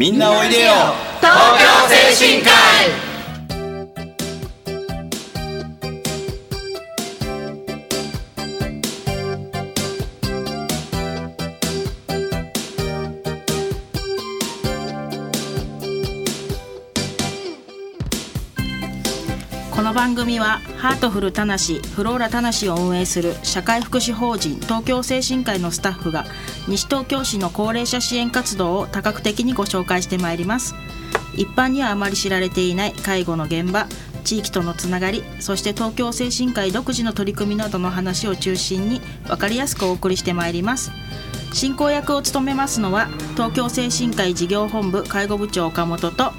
みんなおいでよ。東京精神科医。番組はハートフルたなしフローラたなしを運営する社会福祉法人東京精神科医のスタッフが西東京市の高齢者支援活動を多角的にご紹介してまいります。一般にはあまり知られていない介護の現場地域とのつながりそして東京精神科医独自の取り組みなどの話を中心に分かりやすくお送りしてまいります。進行役を務めますのは東京精神科医事業本部介護部長岡本と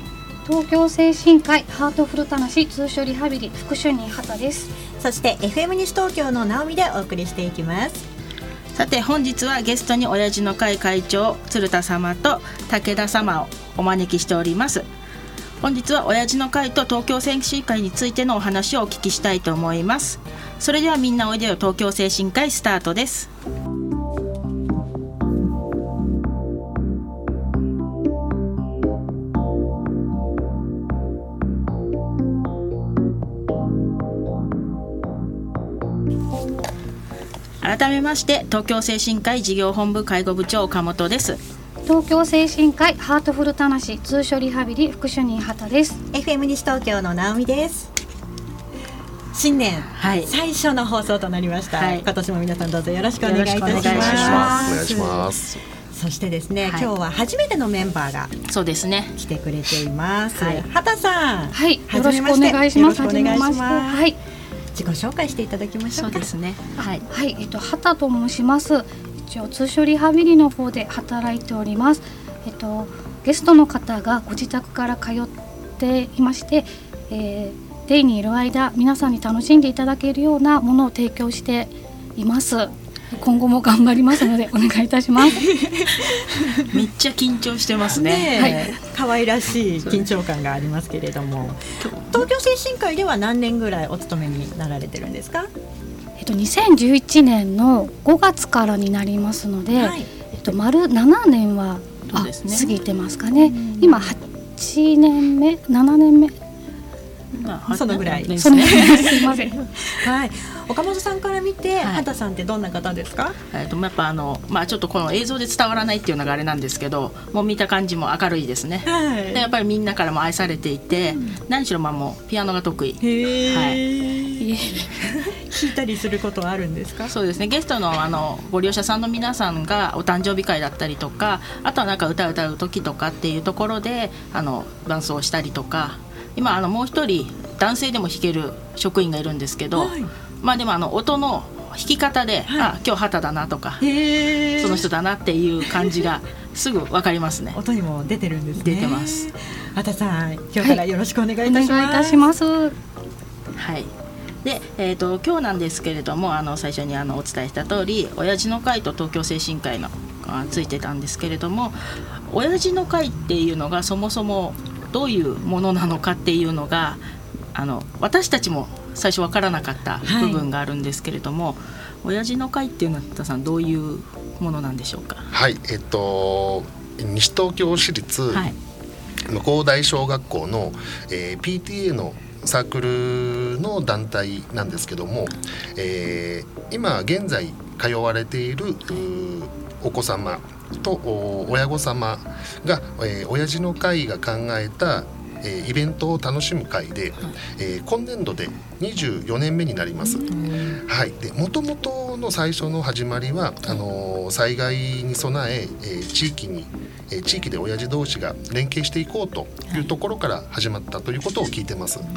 東京精神科医ハートフルたなし通所リハビリ副主任畑です。そして FM 西東京の直美でお送りしていきます。さて本日はゲストに親父の会会長鶴田様と武田様をお招きしております。本日は親父の会と東京精神科医についてのお話をお聞きしたいと思います。それではみんなおいでよ東京精神科医スタートです改めまして東京精神科医事業本部介護部長岡本です。東京精神科医ハートフルたなし通所リハビリ副主任畑です。FM 西東京の直美です。新年、はい。最初の放送となりました、はい。今年も皆さんどうぞよろしくお願いいたします。お願いします。そしてですね、はい。今日は初めてのメンバーがそうですね。来てくれています、はい。畑さんはい。よろしくお願いします。よろしくお願いします。はい自己紹介していただきましょそううかですね。はい。はい。えっと畑と申します。一応通所リハビリの方で働いております。えっとゲストの方がご自宅から通っていまして、えーデイにいる間皆さんに楽しんでいただけるようなものを提供しています今後も頑張りますのでお願いいたします。めっちゃ緊張してますね。ねえ、可愛らしい緊張感がありますけれども。東京精神科医では何年ぐらいお勤めになられてるんですか？えっと、2011年の5月からになりますので、はい。えっと、丸7年は、ね。過ぎてますかね。今8年目？7年目？まあそのぐらい。ですねすいません。はい、岡本さんから見て、はい。畑さんってどんな方ですか？えっとやっぱあのまあちょっとこの映像で伝わらないっていうのがあれなんですけどもう見た感じも明るいですね。はでやっぱりみんなからも愛されていて、何しろまあもうピアノが得意。はい。弾いたりすることはあるんですか？そうですね。ゲストのあのご利用者さんの皆さんがお誕生日会だったりとかあとはなんか歌歌う時とかっていうところであの伴奏したりとか今あのもう一人男性でも弾ける職員がいるんですけど、はいまあでもあの音の弾き方で、はいあ今日旗だなとかその人だなっていう感じが すぐわかりますね。音にも出てるんですね。出てます。畑さん、今日からよろしくお願いいおたします。願いいたしますはい。で、えー、と今日なんですけれどもあの最初にあのお伝えした通り親父の会と東京精神科医のがついてたんですけれども親父の会っていうのがそもそもどういうものなのかっていうのがあの私たちも最初分からなかったはい部分があるんですけれども、親父の会っていうのは田さんどういうものなんでしょうか？はい、えっと西東京市立はい。向こう大小学校の、えー PTA のサークルの団体なんですけども、えー今現在通われているお子様とお親御様が、えー親父の会が考えたえーイベントを楽しむ会で、えー今年度で24年目になります。はい、で元々の最初の始まりはあのー災害に備ええー地域に、えー地域で親父同士が連携していこうというところから始まったということを聞いてます。はい。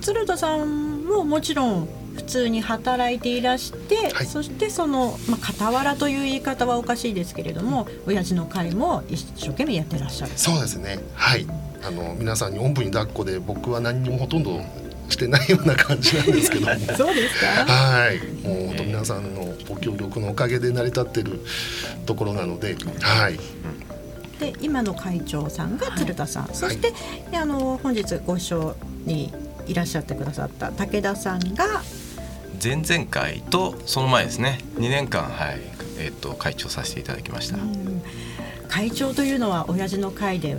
鶴田さんももちろん普通に働いていらして、はい。そしてその、まあ、傍らという言い方はおかしいですけれども親父の会も一生懸命やってらっしゃる。そうですね。はい、あの皆さんにおんぶに抱っこで僕は何にもほとんどしてないような感じなんですけども。そうですか？はい、もう本当皆さんのご協力のおかげで成り立ってるところなので、はい、で今の会長さんが鶴田さん、そして、であの本日ご一緒にいらっしゃってくださった武田さんが前々回とその前ですね。2年間はい。えっ、と会長させていただきました、会長というのは親父の会で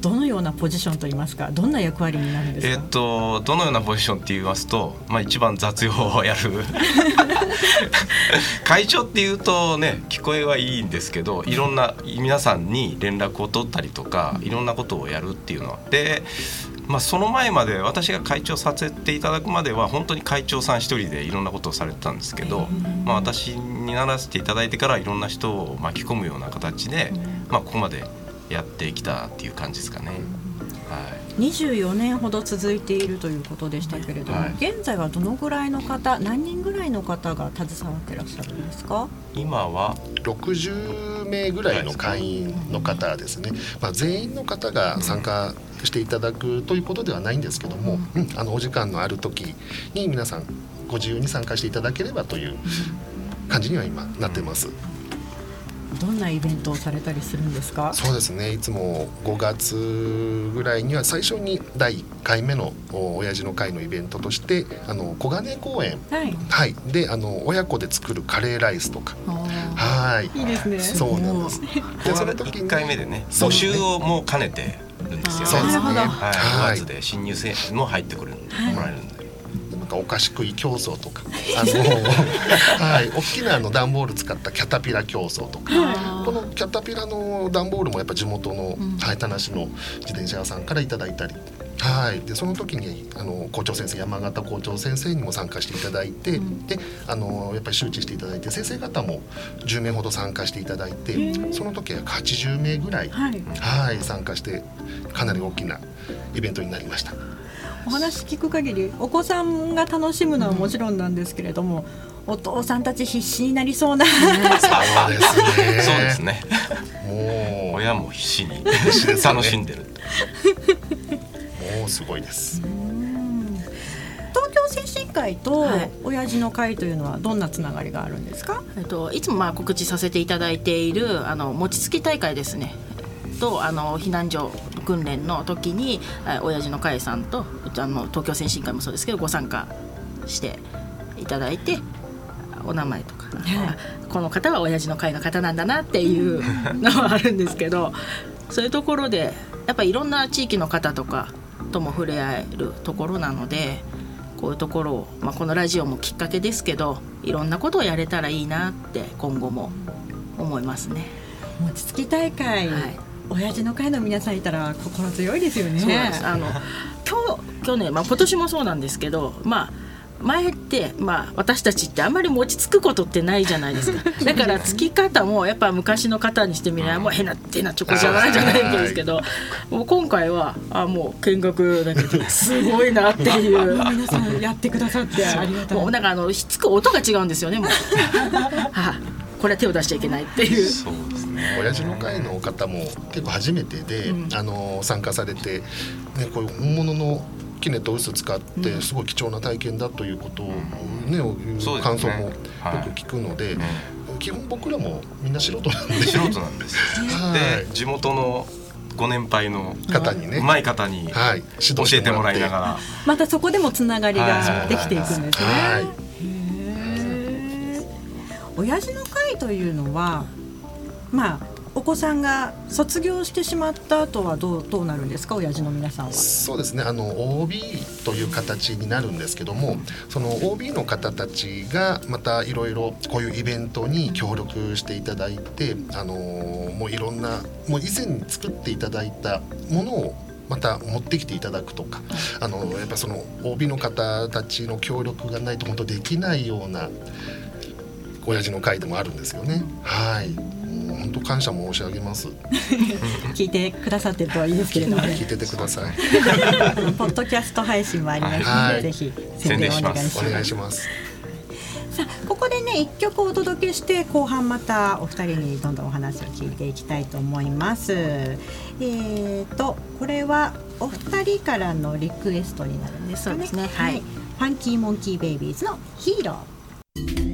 どのようなポジションといいますかどんな役割になるんですか、えっとどのようなポジションって言いますと、まあ、一番雑用をやる。会長っていうとね聞こえはいいんですけどいろんな皆さんに連絡を取ったりとかいろんなことをやるっていうのはでまあ、その前まで私が会長させていただくまでは本当に会長さん一人でいろんなことをされてたんですけど、まあ、私にならせていただいてからいろんな人を巻き込むような形で、まあ、ここまでやってきたっていう感じですかね。はい。24年ほど続いているということでしたけれども、はい、現在はどのぐらいの方何人ぐらいの方が携わってらっしゃるんですか？今は60名ぐらいの会員の方ですね、まあ、全員の方が参加していただくということではないんですけども、うん、あのお時間のある時に皆さんご自由に参加していただければという感じには今なってます。どんなイベントをされたりするんですか？そうですね。いつも5月ぐらいには最初に第1回目の親父の会のイベントとしてあの小金公園、はい、はい、であの親子で作るカレーライスとか。はい。いいですね。そうなんです。でその時1回目でね。募集をもう兼ねてるんですよねはい、5月で新入生も入ってくる、もらえるんで。かお菓子食い競争とか。あのはい。大きなあの段ボール使ったキャタピラ競争とか。このキャタピラの段ボールもやっぱ地元の、はい、田無の自転車屋さんからいただいたりはい、でその時にあの校長先生山形校長先生にも参加していただいて、うん、であのやっぱり周知していただいて先生方も10名ほど参加していただいてその時は80名ぐらい、はい、はい参加してかなり大きなイベントになりました。お話聞く限りお子さんが楽しむのはもちろんなんですけれども、お父さんたち必死になりそうな、そうですね。そうですね。もう。親も必死に楽しんでるもうすごいです。東京精神科医と親父の会というのはどんなつながりがあるんですか、えっと、いつもまあ告知させていただいているあの餅つき大会ですね。とあの避難所訓練の時に親父の会さんとあの東京先進会もそうですけどご参加していただいてお名前とか、この方は親父の会の方なんだなっていう のはあるんですけどそういうところでやっぱりいろんな地域の方とかとも触れ合えるところなのでこういうところを、まあ、このラジオもきっかけですけどいろんなことをやれたらいいなって今後も思いますね。餅つき大会、はい親父の会の皆さんいたら心強いですよね。そうですあの今日去年、まあ、今年もそうなんですけど、まあ、前って、まあ、私たちってあんまり餅つくことってないじゃないですか だからつき方もやっぱ昔の方にしてみればもう変な変なチョコじゃないじゃないですけどもう今回はあもう見学だけですごいなっていう 皆さんやってくださってありがたいもうなんかあのひっつく音が違うんですよねもう。は あこれは手を出しちゃいけないっていう。そうですね。親父の会の方も結構初めてで、うん、あの参加されて、ね、こういう本物のキネと薄使ってすごい貴重な体験だということをね、うん、感想もよく聞くので、基本僕らもみんな素人なんで。素人なんです。で地元のご年配の方にねうまい方に教えてもらいながら、またそこでもつながりができていくんですね。親父の会というのはまあお子さんが卒業してしまった後はどうどうなるんですか？親父の皆さんは。そうですね。あの OB という形になるんですけどもその OB の方たちがまたいろいろこういうイベントに協力していただいてあのもういろんなもう以前に作っていただいたものをまた持ってきていただくとかあのやっぱその OB の方たちの協力がないと本当できないような親父の会でもあるんですよね。はい。本当感謝申し上げます。聞いてくださってるといいですけれども、ね、聞いててください。ポッドキャスト配信もありますので、ぜひ宣伝お願いします。お願いします。さあここでね一曲お届けして後半またお二人にどんどんお話を聞いていきたいと思います。えーとこれはお二人からのリクエストになるんですね。ねはい、ファンキーモンキーベイビーズのヒーロー。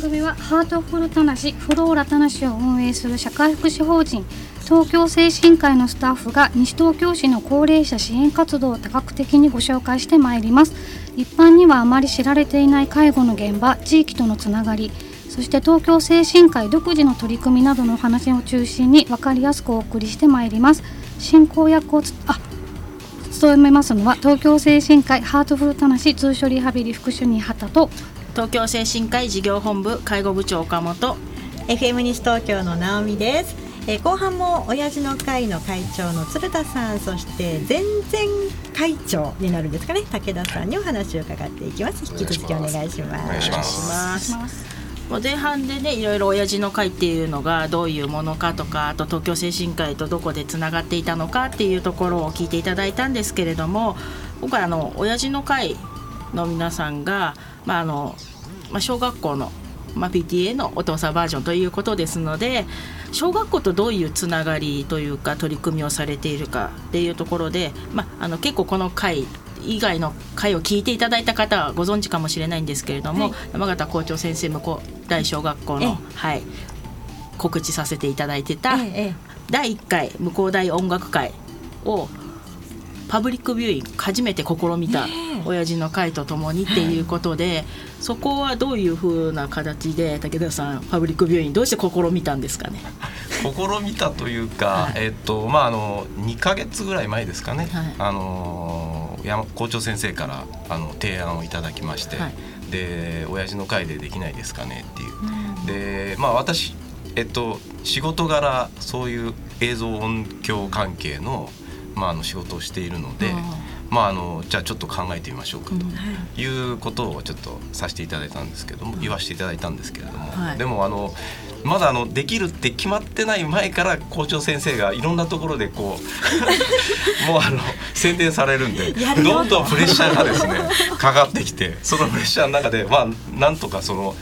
組はハートフルたなしフローラたなしを運営する社会福祉法人東京精神科医のスタッフが西東京市の高齢者支援活動を多角的にご紹介してまいります。一般にはあまり知られていない介護の現場地域とのつながりそして東京精神科医独自の取り組みなどのお話を中心に分かりやすくお送りしてまいります。進行役をつあ務めますのは東京精神科医ハートフルたなし通所リハビリ副主任畑と東京精神科医事業本部介護部長岡本。FM 西東京の直美です、えー後半も親父の会の会長の鶴田さんそして前々会長になるんですかね。武田さんにお話を伺っていきます。引き続きお願いします。お願いします。ます。もう前半でねいろいろ親父の会っていうのがどういうものかとかあと東京精神科医とどこでつながっていたのかっていうところを聞いていただいたんです。けれども今回あの親父の会の皆さんが、まああのまあ、小学校の、まあ、PTA のお父さんバージョンということですので小学校とどういうつながりというか取り組みをされているかっていうところで、まあ、あの結構この会以外の会を聞いていただいた方はご存知かもしれないんですけれども、はい。山形校長先生向こう大小学校ええ。の、はい、告知させていただいてた、ええ第1回向こう大音楽会をパブリックビューイング初めて試みたねえ親父の会とともにっていうことで、そこはどういうふうな形で武田さんパブリックビューイングどうして試みたんですかね？試みたというか、えっとまああの2ヶ月ぐらい前ですかね、はい。あの山校長先生からあの提案をいただきまして、はい。で親父の会でできないですかねっていう、でまあ私えっと仕事柄そういう映像音響関係のまああの仕事をしているので、まああのじゃあちょっと考えてみましょうかということをちょっとさせていただいたんですけども、言わせていただいたんですけれども、はい。でもあのまだあのできるって決まってない前から校長先生がいろんなところでこう もうあの宣伝されるんでどんどんプレッシャーがですねかかってきてそのプレッシャーの中でまあなんとかその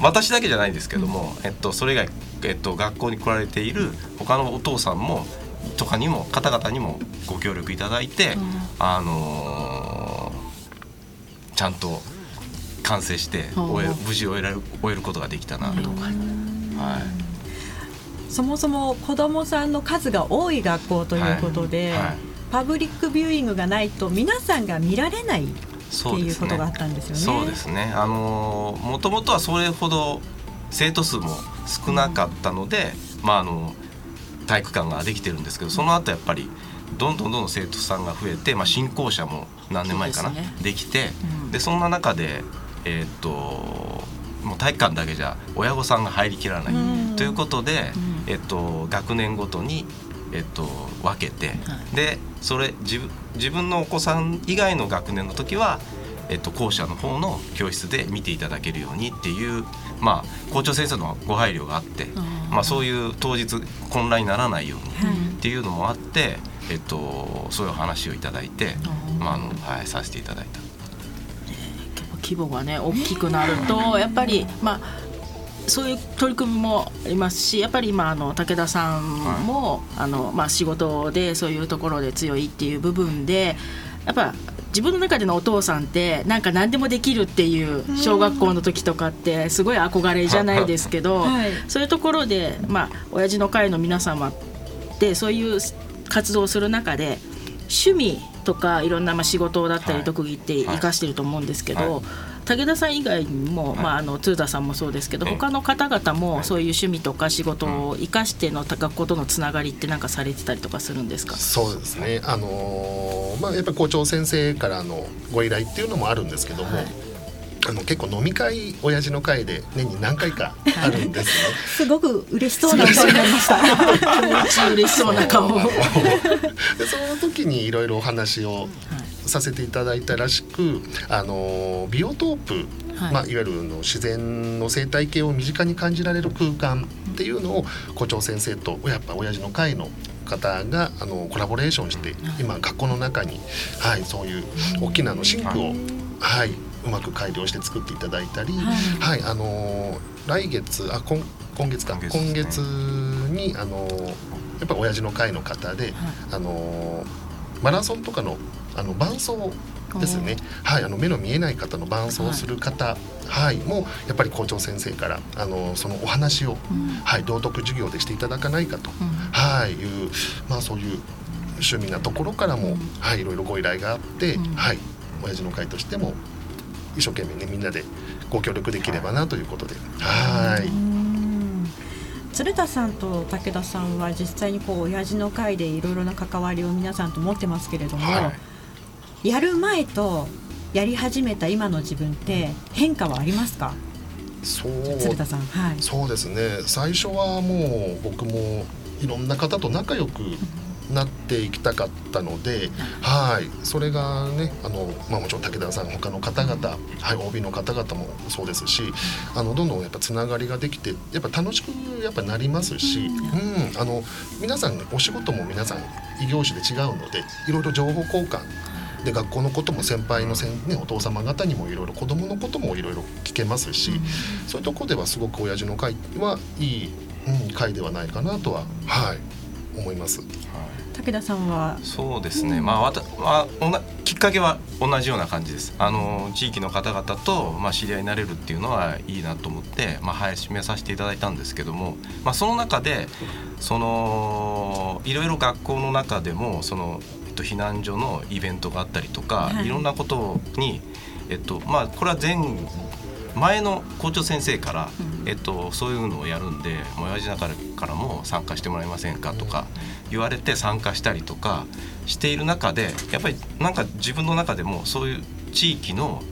私だけじゃないんですけども、えっと、それ以外、えっと、学校に来られている他のお父さんもとかにも方々にもご協力いただいて、あのーちゃんと完成して終えうん無事終えられる終えることができたなと。か、はい、そもそも子どもさんの数が多い学校ということで、はい。はい。パブリックビューイングがないと皆さんが見られないっていうことがあったんですよね。そうですね。あのもともとはそれほど生徒数も少なかったので、まああの体育館ができてるんですけど、その後やっぱりどんどんどんどん生徒さんが増えて、まあ新校舎も何年前かな、ですね。できて、うん。でそんな中でえーっともう体育館だけじゃ親御さんが入りきらない、うん。ということで、うん。えっと学年ごとにえっと分けて、はい。でそれ自分自分のお子さん以外の学年の時は、えっと、校舎の方の教室で見ていただけるようにっていう、まあ、校長先生のご配慮があって、まあ、そういう当日混乱にならないようにはい。っていうのもあって、えっと、そういう話をいただいて、まああのはい、させていただいた。結構規模がね大きくなるとやっぱりまあそういう取り組みもありますしやっぱり今あの武田さんも、あのまあ、仕事でそういうところで強いっていう部分でやっぱ自分の中でのお父さんってなんか何でもできるっていう小学校の時とかってすごい憧れじゃないですけど、はい。そういうところでまあ親父の会の皆様ってそういう活動をする中で趣味とかいろんなまあ仕事だったりはい。特技って生かしてると思うんですけど、はい武田さん以外にも、い。まあ、あの鶴田さんもそうですけどええ他の方々はい。もそういう趣味とか仕事を生かしての学校とのつながりってなんかされてたりとかするんですか？そうですね、あのーまあ、やっぱり校長先生からのご依頼っていうのもあるんですけども、はい。あの結構飲み会親父の会で年に何回かあるんですね。すごく嬉しそうな顔になりました。嬉しそうな顔。を。でその時にいろいろお話をさせていただいたらしく、あのビオトープ、はい。まあ、いわゆるあの自然の生態系を身近に感じられる空間っていうのを校長先生とやっぱ親父の会の方があのコラボレーションして今学校の中に、はい、そういう大きなあのシンクを、はい、うまく改良して作っていただいたり、はい、あの来月あ今今月か今今月ねにあのやっぱ親父の会の方で、あのマラソンとかのあの伴走ですね、はい、あの目の見えない方の伴走する方、はい、もやっぱり校長先生からあのそのお話を、はい、道徳授業でしていただかないかと、はいいうまあそういう趣味なところからも、はい、いろいろご依頼があって、はい、親父の会としても一生懸命ねみんなでご協力できればなということで、はい。鶴田さんと武田さんは実際にこう親父の会でいろいろな関わりを皆さんと持ってますけれども、はやる前とやり始めた今の自分って変化はありますか？そう。鶴田さん。はい。そうですね。最初はもう僕もいろんな方と仲良くなっていきたかったので、はい。それがねあの、まあ、もちろん武田さん他の方々、はい、OB の方々もそうですしあのどんどんやっぱつながりができてやっぱ楽しくやっぱなりますし、うん、あの皆さんお仕事も皆さん異業種で違うのでいろいろ情報交換で学校のことも先輩のせん、ね、お父様方にもいろいろ子供のこともいろいろ聞けますし、そういうところではすごく親父の会はいい、うん、会ではないかなとは、はい、思います。武田さんは？そうですね、まあわた、まあ、おなきっかけは同じような感じです。あの地域の方々と、まあ、知り合いになれるっていうのはいいなと思って、まあ、始めさせていただいたんですけども、まあ、その中でそのいろいろ学校の中でもその、えっと、避難所のイベントがあったりとか、はい。い、ろんなことに、えっとまあ、これは前前の校長先生から、えっと、そういうのをやるんで親父だからからも参加してもらえませんかとか言われて参加したりとかしている中でやっぱりなんか自分の中でもそういう地域の、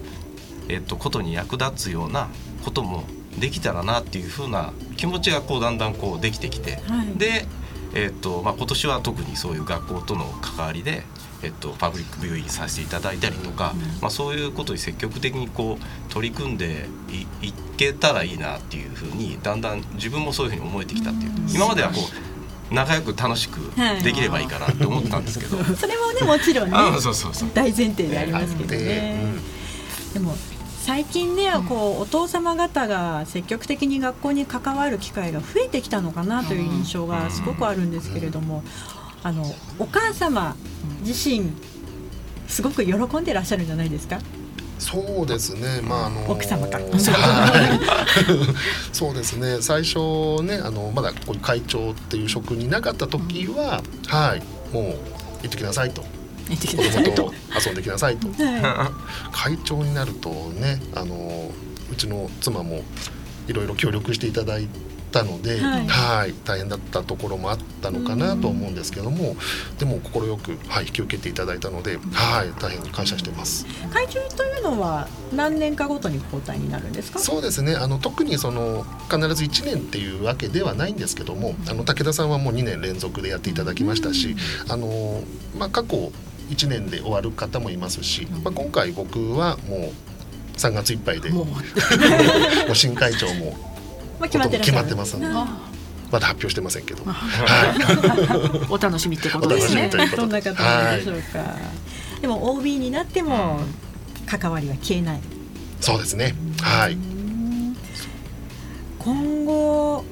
えっと、ことに役立つようなこともできたらなっていうふうな気持ちがこうだんだんこうできてきて、はい。で、えっとまあ、今年は特にそういう学校との関わりで、えっと、パブリックビューイングさせていただいたりとか、まあ、そういうことに積極的にこう取り組んでいいけたらいいなっていうふうにだんだん自分もそういうふうに思えてきたっていう今まではこう仲良く楽しくできればいいかなって思ってたんですけど。それもねもちろんね あそうそうそう。大前提でありますけどでね。でも最近ね、こうお父様方が積極的に学校に関わる機会が増えてきたのかなという印象がすごくあるんですけれども、あのお母様自身すごく喜んでらっしゃるんじゃないですか？そうですね、まああの奥様か。はい。そうですね。最初ねあのまだこういう会長っていう職になかった時は、はい。もう行ってきなさいと子供と遊んできなさいと は会長になるとねあのうちの妻もいろいろ協力していただいたので、はいはい大変だったところもあったのかなと思うんですけども、でも快く、はい、引き受けていただいたので、はい、大変感謝してます。い。会長というのは何年かごとに交代になるんですか？そうですねあの特にその必ず1年っていうわけではないんですけどもあの武田さんはもう2年連続でやっていただきましたし、あのまあ、過去1年で終わる方もいますし、まあ、今回僕はもう3月いっぱいでももう う新会長もまあ決まってますんでまだ発表してませんけど、あはい、お楽しみってことですね。どんな方なんでしょうか。でも OB になっても関わりは消えない。そうですね。はい。今後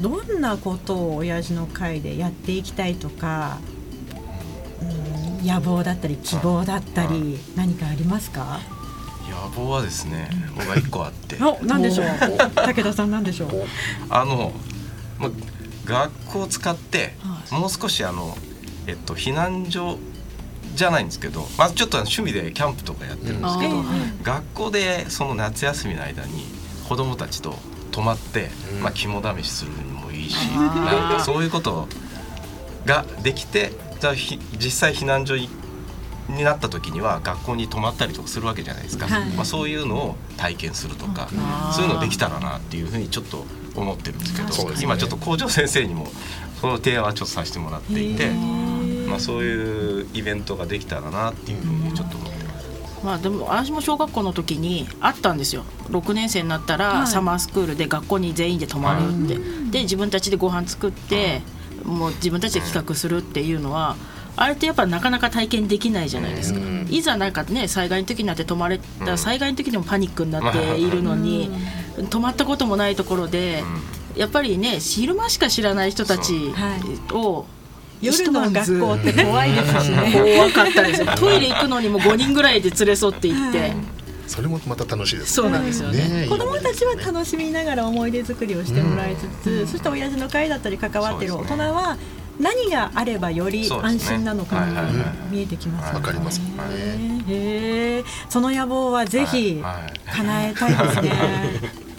どんなことを親父の会でやっていきたいとか、うん、野望だったり希望だったり何かありますか？野望はですね僕は一個あって。お、なんでしょう？武田さんなんでしょう？おあの、ま、学校を使ってもう少しあの、えっと、避難所じゃないんですけど、まあ、ちょっと趣味でキャンプとかやってるんですけど、うん。学校でその夏休みの間に子どもたちと泊まって、うん。まあ、肝試しするのもいいしなんかそういうことができてじ実際避難所にになった時には学校に泊まったりとかするわけじゃないですか、はい。まあ、そういうのを体験するとか、そういうのできたらなっていうふうにちょっと思ってるんですけど今ちょっと校長先生にもその提案はちょっとさせてもらっていて、まあ、そういうイベントができたらなっていうふうにちょっと思ってます。まあでも私も小学校の時にあったんですよ。6年生になったはい。らサマースクールで学校に全員で泊まるって、で自分たちでご飯作って、もう自分たちで企画するっていうのはあれってやっぱなかなか体験できないじゃないですか、うん。いざなんかね災害の時になって泊まれたら災害の時でもパニックになっているのに、泊まったこともないところで、やっぱりね昼間しか知らない人たちはい。を夜の学校って怖いですしね。怖かったです。よトイレ行くのにも5人ぐらいで連れ添って行って、はいそれもまた楽しいですそうなんですよね。ね子供たちは楽しみながら思い出作りをしてもらいつつ、そして親父の会だったり関わっている大人は何があればより安心なのかにそうですね見えてきますよね。わかります。ねへえ。その野望はぜひ叶えたいですね。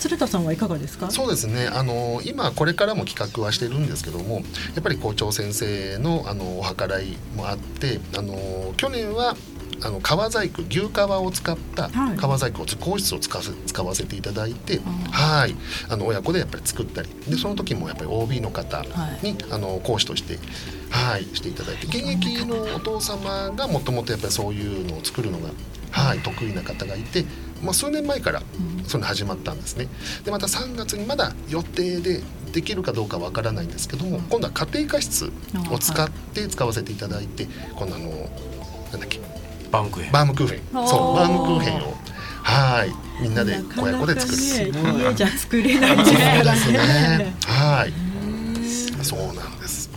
鶴田さんはいかがですか？そうですね。あの今これからも企画はしてるんですけどもやっぱり校長先生のあのお計らいもあってあの去年はあの革細工牛革を使ったはい。革細工を講室を使わせ使わせていただいて、はい。あの親子でやっぱり作ったりでその時もやっぱり OB の方に、あの講師としてはいしていただいて現役のお父様がもともとやっぱりそういうのを作るのがはい得意な方がいて、まあ、数年前からそれ始まったんですね。でまた3月にまだ予定でできるかどうかわからないんですけども今度は家庭科室を使って使わせていただいて今度あのなんだっけバウムクーヘン。バームクーヘン。そうバームクーヘンをはい。みんなで親子で作る。なかなかね家じゃ作れない時代だそうですね。ね。はい。そうなんです。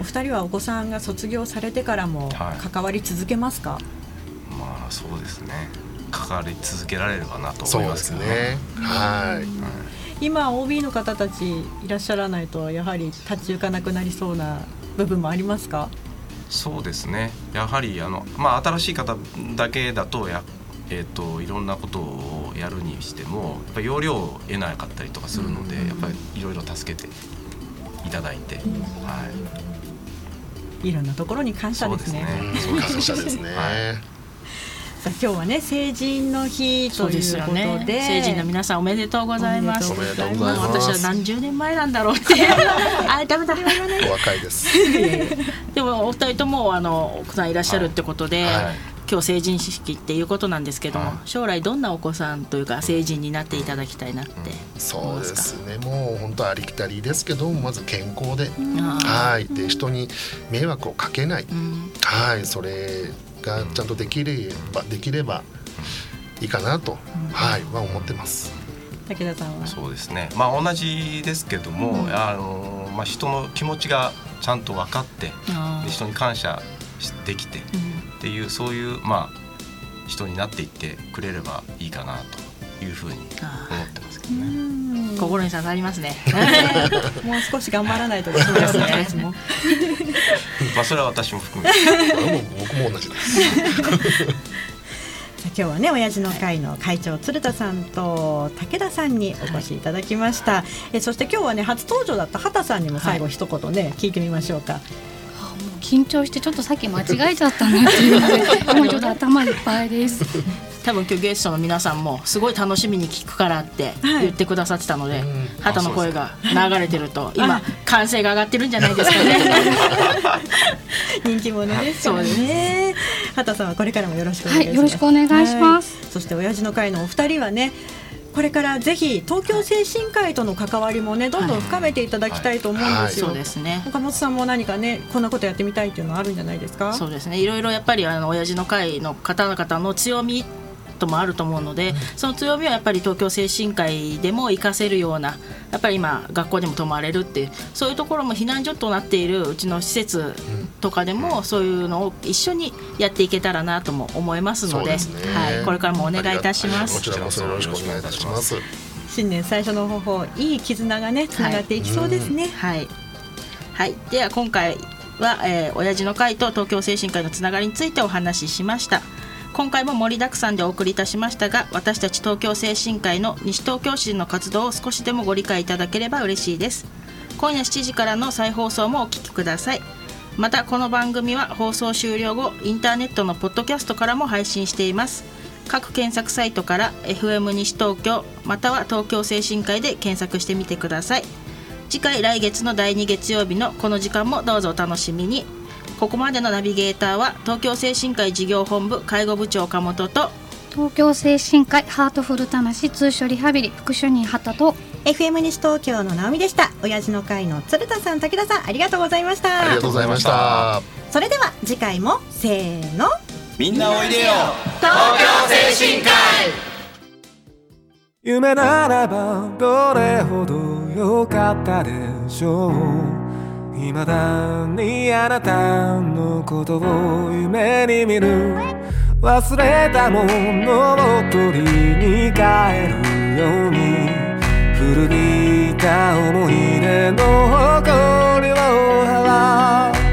お二人はお子さんが卒業されてからもはい。関わり続けますか？まあそうですね。関わり続けられればなと思いますけど。すね。はい。今 OB の方たちいらっしゃらないとやはり立ち行かなくなりそうな部分もありますか？そうですね。やはりあの、まあ、新しい方だけだとや、えー、といろんなことをやるにしてもやっぱり要領を得なかったりとかするので、やっぱりいろいろ助けていただいて、はい。ろんなところに感謝ですね。うんそう感謝ですね さあ今日はね成人の日そうでということすよでね。成人の皆さんおめでとうございます。おめでとうございます。私は何十年前なんだろうって あダメだ。お若いです。でもお二人ともあのお子さんいらっしゃるってことで、はい。今日成人式っていうことなんですけども、はい。将来どんなお子さんというか成人になっていただきたいなってそうですね。もう本当ありきたりですけどまず健康で。あはい。で人に迷惑をかけない。うん。はい。それがちゃんとできればできればいいかなとはいは思ってます。武田さんは？そうですね。まあ同じですけども、あのまあ、人の気持ちがちゃんと分かって人に感謝できてっていうそういうまあ人になっていってくれればいいかなというふうにあ思ってますけどね。ー心に刺さりますね。もう少し頑張らないとですね。ですね私たちもまあそれは私も含めて。もう僕も同じです 今日はね親父の会の会長鶴田さんと武田さんにお越しいただきました、えそして今日はね初登場だった畑さんにも最後一言ね、聞いてみましょうか。あもう緊張してちょっとさっき間違えちゃったなっていうのでもうちょっと頭いっぱいです。多分今日ゲストの皆さんもすごい楽しみに聞くからって言ってくださってたので、うん。畑の声が流れてると 今歓声が上がってるんじゃないですかね。人気者ですからね畑さんはこれからもよろしくお願いします、はいよろしくお願いします。はい。そして親父の会のお二人はねこれからぜひ東京精神科医との関わりもねどんどん深めていただきたいと思うんですよ、そうですね。岡本さんも何かねこんなことやってみたいっていうのはあるんじゃないですか？そうですね。いろいろやっぱりあの親父の会の方々の強みともあると思うので、その強みはやっぱり東京精神科医でも活かせるようなやっぱり今学校でも泊まれるっていうそういうところも避難所となっているうちの施設とかでもそういうのを一緒にやっていけたらなとも思いますのでね。はい、これからもお願いいたします。こち。らこそよろしくお願いいたします。新年最初の方法いい絆がねつながっていきそうですね、はい、はい、では今回は、えー、親父の会と東京精神科医のつながりについてお話ししました今回も盛りだくさんでお送りいたしましたが私たち東京精神科医の西東京市の活動を少しでもご理解いただければ嬉しいです。今夜7時からの再放送もお聞きください。またこの番組は放送終了後インターネットのポッドキャストからも配信しています。各検索サイトから FM 西東京または東京精神科医で検索してみてください。次回来月の第2月曜日のこの時間もどうぞお楽しみに。ここまでのナビゲーターは東京精神科医事業本部介護部長岡本と東京精神科医ハートフルたなし通所リハビリ副主任畑と FM 西東京の直美でした。親父の会の鶴田さん武田さんありがとうございました。ありがとうございました。それでは次回もせーの。みんなおいでよ。東京精神科医。夢ならばどれほど良かったでしょう未だにあなたのことを夢に見る。忘れたものを取りに帰るように。古びた思い出の誇りを払う。